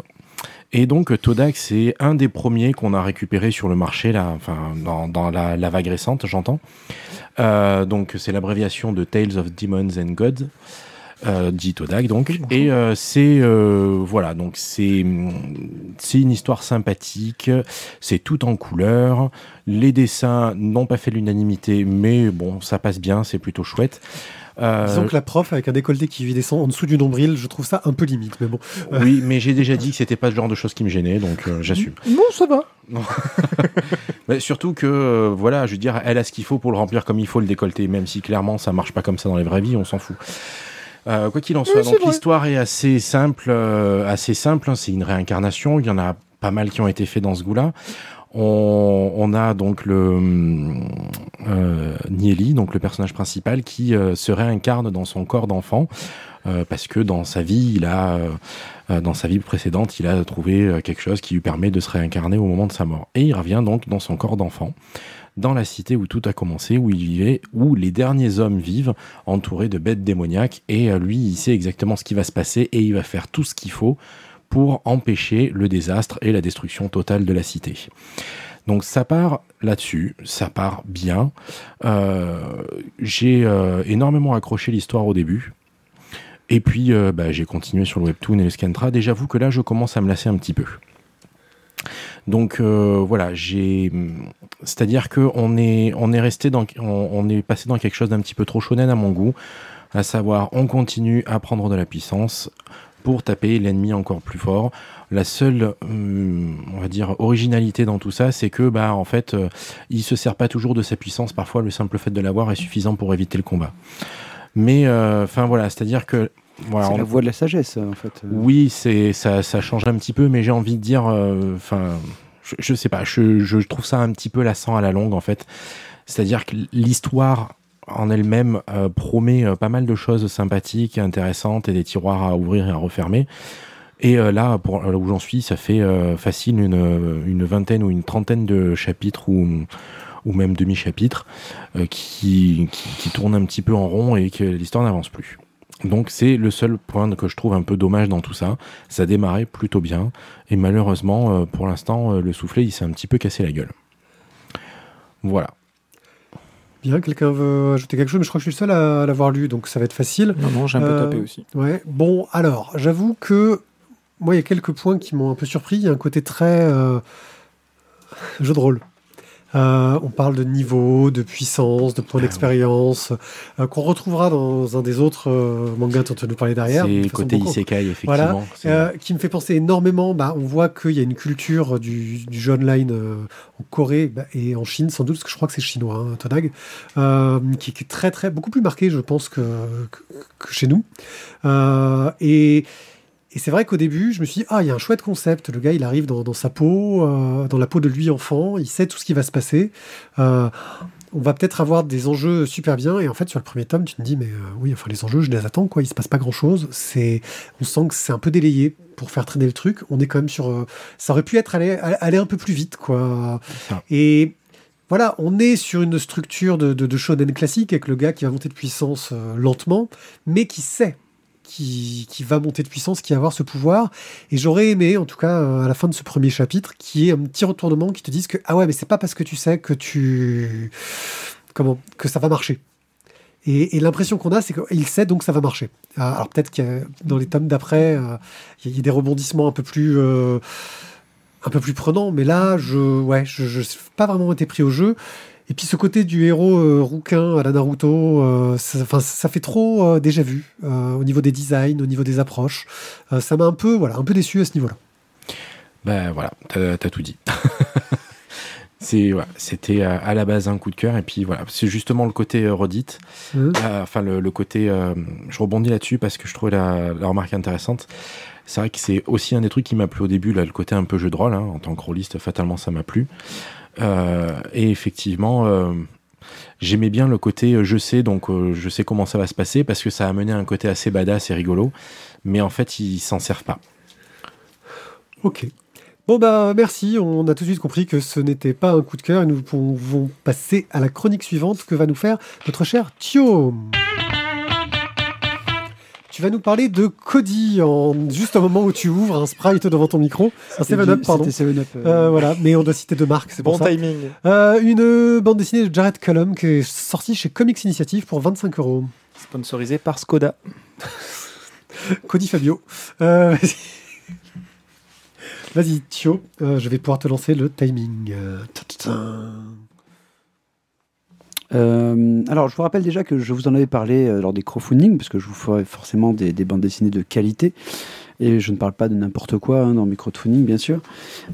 S3: Et donc Todak, c'est un des premiers qu'on a récupéré sur le marché, là, enfin, dans, la, la vague récente, j'entends. Euh, donc c'est l'abréviation de Tales of Demons and Gods. Euh, dit Todak donc et euh, c'est euh, voilà donc c'est c'est une histoire sympathique c'est tout en couleur les dessins n'ont pas fait l'unanimité mais bon ça passe bien c'est plutôt chouette Euh,
S1: Disons que la prof avec un décolleté qui descend en dessous du nombril, je trouve ça un peu limite. Mais bon,
S3: oui mais j'ai déjà dit que c'était pas le genre de choses qui me gênait donc euh, j'assume [laughs]
S1: non, ça va. [laughs]
S3: Mais surtout que, voilà, je veux dire, elle a ce qu'il faut pour le remplir comme il faut le décolleter, même si clairement ça marche pas comme ça dans les vraies vies, on s'en fout. Euh, quoi qu'il en soit, donc l'histoire est assez simple, euh, assez simple. hein, c'est une réincarnation. Il y en a pas mal qui ont été faits dans ce goût-là. On, on a donc le euh, Nieli, donc le personnage principal, qui euh, se réincarne dans son corps d'enfant euh, parce que dans sa vie, il a, euh, dans sa vie précédente, il a trouvé quelque chose qui lui permet de se réincarner au moment de sa mort. Et il revient donc dans son corps d'enfant, dans la cité où tout a commencé, où il vivait, où les derniers hommes vivent, entourés de bêtes démoniaques. Et euh, lui, il sait exactement ce qui va se passer et il va faire tout ce qu'il faut pour empêcher le désastre et la destruction totale de la cité. Donc ça part là-dessus, ça part bien. Euh, J'ai euh, énormément accroché l'histoire au début. Et puis bah, j'ai continué sur le webtoon et le scantrad et j'avoue que là je commence à me lasser un petit peu. Donc euh, voilà, j'ai, c'est-à-dire que on est, resté dans, on, on est passé dans quelque chose d'un petit peu trop shonen à mon goût, à savoir on continue à prendre de la puissance pour taper l'ennemi encore plus fort. La seule, hum, on va dire, originalité dans tout ça, c'est que, bah, en fait, euh, il se sert pas toujours de sa puissance. Parfois, le simple fait de l'avoir est suffisant pour éviter le combat. Mais, euh, enfin voilà, c'est-à-dire que, voilà,
S2: C'est
S3: on-
S2: la voie de la sagesse, en fait.
S3: oui, c'est ça, ça change un petit peu, mais j'ai envie de dire, euh, enfin, je, je sais pas, je, je trouve ça un petit peu lassant à la longue en fait. C'est-à-dire que l'histoire en elle-même euh, promet euh, pas mal de choses sympathiques, intéressantes et des tiroirs à ouvrir et à refermer. Et euh, là, pour là où j'en suis, ça fait facile une, une vingtaine ou une trentaine de chapitres ou, ou même demi-chapitres euh, qui, qui, qui tournent un petit peu en rond et que l'histoire n'avance plus. Donc c'est le seul point que je trouve un peu dommage dans tout ça. Ça démarrait plutôt bien et malheureusement, euh, pour l'instant, euh, le soufflet il s'est un petit peu cassé la gueule. Voilà.
S1: Bien, quelqu'un veut ajouter quelque chose, mais je crois que je suis le seul à, à l'avoir lu, donc ça va être facile.
S4: Non, non, j'ai un peu
S1: Euh,
S4: tapé aussi.
S1: Ouais. Bon, alors, j'avoue que moi, il y a quelques points qui m'ont un peu surpris. Il y a un côté très euh, jeu de rôle. Euh, on parle de niveau, de puissance, de points d'expérience, euh, qu'on retrouvera dans un des autres euh, mangas dont tu nous parler derrière.
S3: C'est côté
S1: beaucoup-
S3: isekai, effectivement.
S1: Voilà, qui me fait penser énormément. Bah, on voit qu'il y a une culture du, du jeu online en Corée bah, et en Chine, sans doute, parce que je crois que c'est chinois, hein, Tonag, qui, qui est très, très, beaucoup plus marqué, je pense, que, que, que chez nous. Et. Et c'est vrai qu'au début, je me suis dit, ah, il y a un chouette concept. Le gars, il arrive dans, dans sa peau, euh, dans la peau de lui enfant, il sait tout ce qui va se passer. Euh, on va peut-être avoir des enjeux super bien. Et en fait, sur le premier tome, tu te dis, mais euh, oui, enfin, les enjeux, je les attends, quoi. Il se passe pas grand-chose. C'est, on sent que c'est un peu délayé pour faire traîner le truc. On est quand même sur. ça aurait pu être aller, aller un peu plus vite, quoi. Et voilà, on est sur une structure de, de, de shonen classique avec le gars qui va monter de puissance lentement, mais qui sait qui, va monter de puissance, qui va avoir ce pouvoir. Et j'aurais aimé, en tout cas, euh, à la fin de ce premier chapitre, qui est un petit retournement qui te dise que ah ouais, mais c'est pas parce que tu sais que tu comment que ça va marcher. Et, l'impression qu'on a, c'est qu'il sait donc ça va marcher. Ah, Alors peut-être que dans les tomes d'après, euh, il y, a- des rebondissements un peu plus euh, un peu plus prenants, mais là, je ouais, je, je pas vraiment été pris au jeu. Et puis ce côté du héros euh, rouquin à la Naruto, euh, ça, fait trop euh, déjà vu euh, au niveau des designs, au niveau des approches. Ça m'a un peu, voilà, un peu déçu à ce niveau-là.
S3: Ben voilà, t'as as tout dit. [laughs] C'est voilà, c'était à la base un coup de cœur et puis voilà, c'est justement le côté redite, Euh, enfin le, le côté, je rebondis là-dessus parce que je trouvais la, la remarque intéressante. C'est vrai que c'est aussi un des trucs qui m'a plu au début, là, le côté un peu jeu de rôle. hein. en tant que rôliste, fatalement, ça m'a plu. Euh, et effectivement, euh, j'aimais bien le côté euh, je sais, donc je sais comment ça va se passer parce que ça a amené un côté assez badass et rigolo. Mais en fait, ils s'en servent pas.
S1: Ok. Bon bah merci, on a tout de suite compris que ce n'était pas un coup de cœur et nous pouvons passer à la chronique suivante que va nous faire notre cher Thio. Tu vas nous parler de Cody en juste au moment où tu ouvres un sprite devant ton micro. Un 7-Up, pardon.
S2: C'était 7-Up. euh,
S1: Euh, voilà, mais on doit citer deux marques, c'est
S4: Bon
S1: pour
S4: timing.
S1: Euh, une bande dessinée de Jared Cullum qui est sortie chez Comics Initiative pour 25 euros.
S4: Sponsorisé par Skoda. [laughs]
S1: Cody Fabio. Euh, vas-y. Thio, euh, je vais pouvoir te lancer le timing. Euh.
S2: Euh, alors, je vous rappelle déjà que je vous en avais parlé euh, lors des crowdfunding, parce que je vous ferai forcément des, des bandes dessinées de qualité. Et je ne parle pas de n'importe quoi hein, dans mes crowdfunding, bien sûr.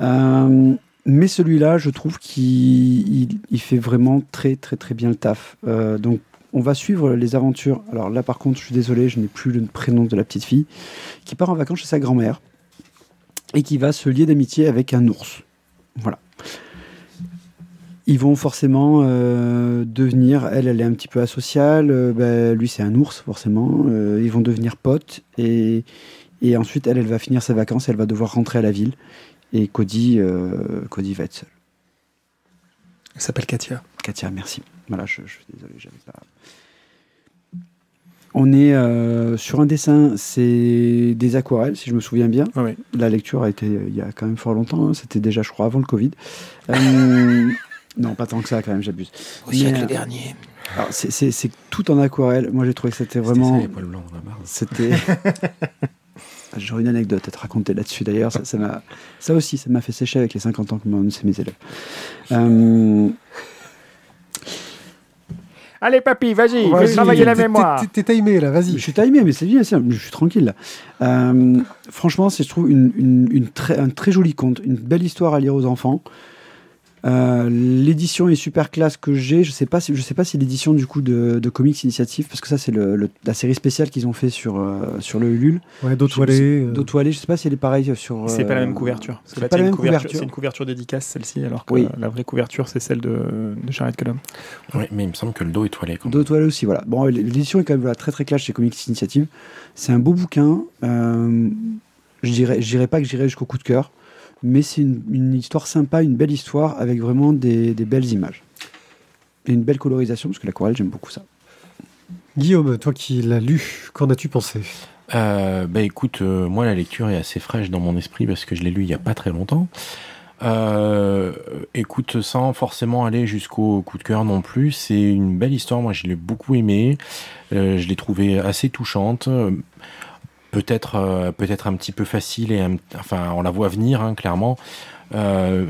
S2: Euh, mais celui-là, je trouve qu'il il- il fait vraiment très, très, très bien le taf. Donc, on va suivre les aventures. Alors là, par contre, je suis désolé, je n'ai plus le prénom de la petite fille, qui part en vacances chez sa grand-mère et qui va se lier d'amitié avec un ours. Voilà ils vont forcément euh, devenir, elle, elle est un petit peu asociale, euh, ben, lui c'est un ours forcément, euh, ils vont devenir potes et, et ensuite elle, elle va finir ses vacances, elle va devoir rentrer à la ville et Cody, Cody va être seul.
S4: Elle s'appelle Katia.
S2: Katia, merci. Voilà, je, je suis désolé, j'avais pas. On est euh, sur un dessin, c'est des aquarelles, si je me souviens bien.
S4: Ah oui.
S2: La lecture a été euh, il y a quand même fort longtemps, hein. c'était déjà, je crois, avant le Covid. Euh, non, pas tant que ça, quand même, j'abuse.
S4: Au
S2: Mais,
S4: siècle
S2: euh,
S4: dernier.
S2: Alors, c'est- c'est c'est tout en aquarelle. Moi, j'ai trouvé que c'était vraiment.
S3: ça, les poils blancs barre.
S2: C'était. [laughs] J'aurais une anecdote à te raconter là-dessus d'ailleurs. Ça, ça, m'a- ça aussi, ça m'a fait sécher avec les 50 ans que m'ont annoncé mes élèves. Euh,
S5: Allez, papy, vas-y,
S1: Vas-y,
S5: fais travailler la mémoire.
S1: t'es- T'es timé là, vas-y.
S2: je suis timé, mais c'est bien, c'est- je suis tranquille là. Euh, franchement, c'est, je trouve, une, une- une très, un très joli conte, une belle histoire à lire aux enfants. Euh, l'édition est super classe que j'ai. Je sais pas si je sais pas si l'édition du coup de, de Comics Initiative parce que ça c'est le, le- la série spéciale qu'ils ont fait sur euh, sur le Ulule.
S1: Ouais, toilets. euh,
S2: D'auto-allée, je sais pas si elle est pareille sur.
S4: C'est pas la
S2: euh,
S4: même couverture.
S2: c'est pas la
S4: une
S2: même couverture.
S4: C'est une couverture dédicace celle-ci, alors que
S2: Oui.
S4: la vraie couverture c'est celle de, de Jared Cullum.
S3: Oui, mais il me semble que le dos est toilé. Quand même.
S2: D'auto-allée aussi, voilà. Bon, l'édition est quand même voilà, très très classe chez Comics Initiative. C'est un beau bouquin. Euh, je dirais, je dirais pas que j'irai jusqu'au coup de cœur, mais c'est une, une histoire sympa, une belle histoire avec vraiment des, des belles images. Et une belle colorisation, parce que l'aquarelle, j'aime beaucoup ça.
S1: Guillaume, toi qui l'as lu, qu'en as-tu pensé?
S3: Euh, bah écoute, euh, moi la lecture est assez fraîche dans mon esprit parce que je l'ai lu il y a pas très longtemps. Euh, écoute, sans forcément aller jusqu'au coup de cœur non plus, c'est une belle histoire. Moi, je l'ai beaucoup aimé. Euh, je l'ai trouvée assez touchante. Peut-être euh, peut-être un petit peu facile et un- enfin on la voit venir hein, clairement. Euh,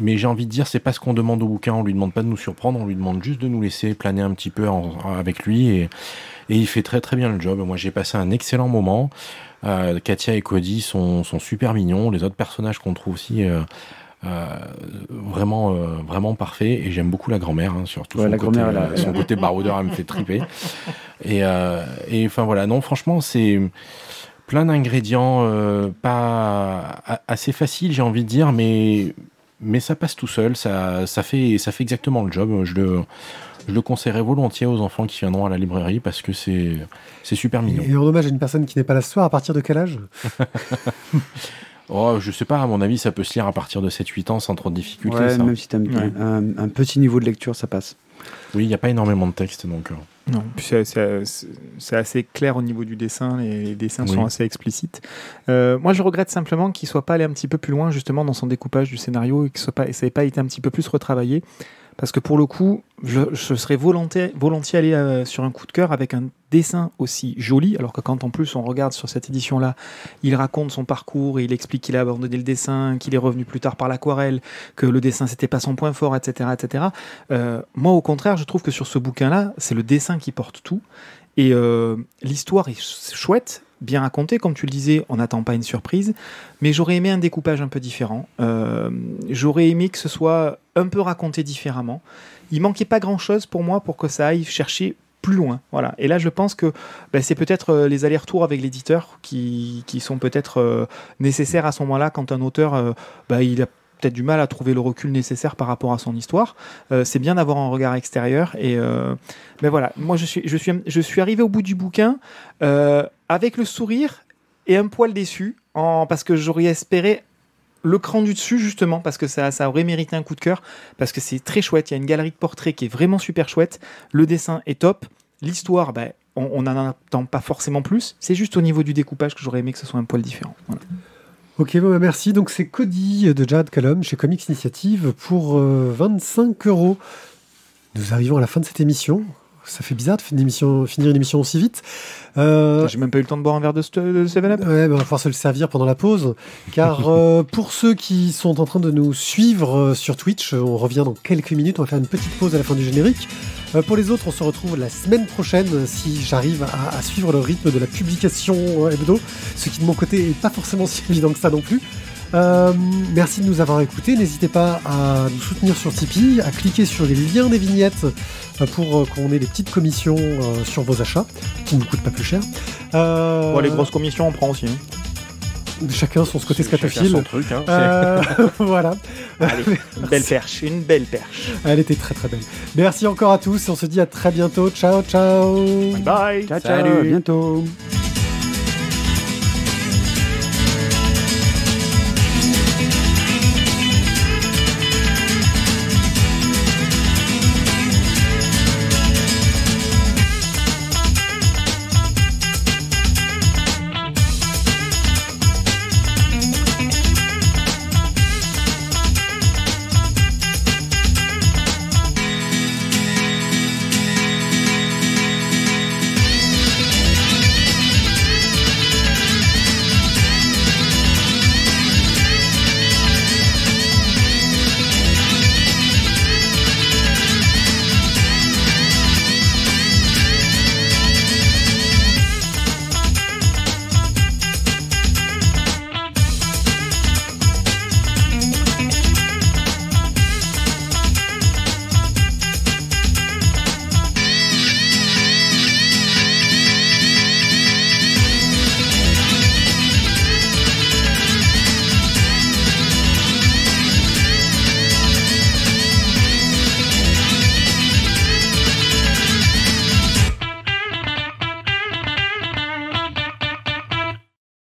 S3: mais j'ai envie de dire, c'est pas ce qu'on demande au bouquin. On lui demande pas de nous surprendre, on lui demande juste de nous laisser planer un petit peu en- avec lui et, et il fait très très bien le job. Moi, j'ai passé un excellent moment. Euh, Katia et Cody sont, sont super mignons. Les autres personnages qu'on trouve aussi. euh, vraiment euh, vraiment parfait et j'aime beaucoup la grand-mère hein, surtout
S2: Ouais,
S3: son,
S2: la
S3: côté, euh, son côté baroudeur elle me fait triper [laughs] et et enfin voilà non franchement c'est plein d'ingrédients euh, pas assez faciles j'ai envie de dire mais mais ça passe tout seul ça ça fait ça fait exactement le job je le je le conseillerais volontiers aux enfants qui viendront à la librairie parce que c'est c'est super mignon
S1: Et en hommage à une personne qui n'est pas là ce soir, à partir de quel âge? [laughs]
S3: Oh je sais pas à mon avis ça peut se lire à partir de 7-8 ans sans trop de difficultés
S2: Ouais,
S3: ça.
S2: même si tu as
S4: Ouais.
S2: un- un petit niveau de lecture, ça passe.
S3: oui il n'y a pas énormément de texte donc euh,
S4: Non, c'est- assez clair au niveau du dessin, les, les dessins
S3: Oui.
S4: sont assez explicites. Euh, moi, je regrette simplement qu'il soit pas allé un petit peu plus loin justement dans son découpage du scénario et que ça n'ait pas été un petit peu plus retravaillé. Parce que pour le coup, je, serais volontiers, volontiers allé euh, sur un coup de cœur avec un dessin aussi joli, alors que quand en plus on regarde sur cette édition-là, il raconte son parcours, il explique qu'il a abandonné le dessin, qu'il est revenu plus tard par l'aquarelle, que le dessin c'était pas son point fort, etc., etc. Euh, moi, au contraire, je trouve que sur ce bouquin-là, c'est le dessin qui porte tout. Et euh, l'histoire est ch- chouette, bien racontée, comme tu le disais, on n'attend pas une surprise. Mais j'aurais aimé un découpage un peu différent. Euh, j'aurais aimé que ce soit un peu raconté différemment. Il manquait pas grand-chose pour moi pour que ça aille chercher plus loin. Voilà. Et là, je pense que ben, c'est peut-être euh, les allers-retours avec l'éditeur qui, qui sont peut-être euh, nécessaires à ce moment-là quand un auteur, ben, il a peut-être du mal à trouver le recul nécessaire par rapport à son histoire. Euh, c'est bien d'avoir un regard extérieur. Et euh, ben voilà, moi je suis, arrivé au bout du bouquin euh, avec le sourire et un poil déçu en, parce que j'aurais espéré le cran du dessus justement parce que ça, aurait mérité un coup de cœur parce que c'est très chouette. Il y a une galerie de portraits qui est vraiment super chouette. Le dessin est top. L'histoire, ben, on n'en attend pas forcément plus. C'est juste au niveau du découpage que j'aurais aimé que ce soit un poil différent.
S1: Ok, bah, merci. Donc c'est Cody de Jad Callum chez Comics Initiative pour euh, 25 euros. Nous arrivons à la fin de cette émission. Ça fait bizarre de finir une émission, finir une émission aussi vite. Euh,
S4: J'ai même pas eu le temps de boire un verre de, st- de 7-Up.
S1: Ouais, bah, on va pouvoir se le servir pendant la pause. Car [laughs] euh, pour ceux qui sont en train de nous suivre euh, sur Twitch, on revient dans quelques minutes. On va faire une petite pause à la fin du générique. Euh, pour les autres, on se retrouve la semaine prochaine si j'arrive à, à suivre le rythme de la publication hebdo. Ce qui de mon côté est pas forcément [laughs] si évident que ça non plus. Euh, merci de nous avoir écoutés. N'hésitez pas à nous soutenir sur Tipeee, à cliquer sur les liens des vignettes pour euh, qu'on ait des petites commissions euh, sur vos achats, qui ne nous coûtent pas plus cher. Euh,
S4: Bon, les grosses commissions, on prend aussi. hein.
S1: Chacun son côté
S3: Chacun
S1: scatophile.
S3: son truc, hein.
S1: Euh, [laughs] voilà.
S4: Allez, une [laughs] belle perche, une belle perche.
S1: Elle était très très belle. Merci encore à tous. On se dit à très bientôt. Ciao, ciao.
S4: Bye bye.
S2: Ciao, ciao,
S3: Salut.
S2: à bientôt.
S1: Ciao.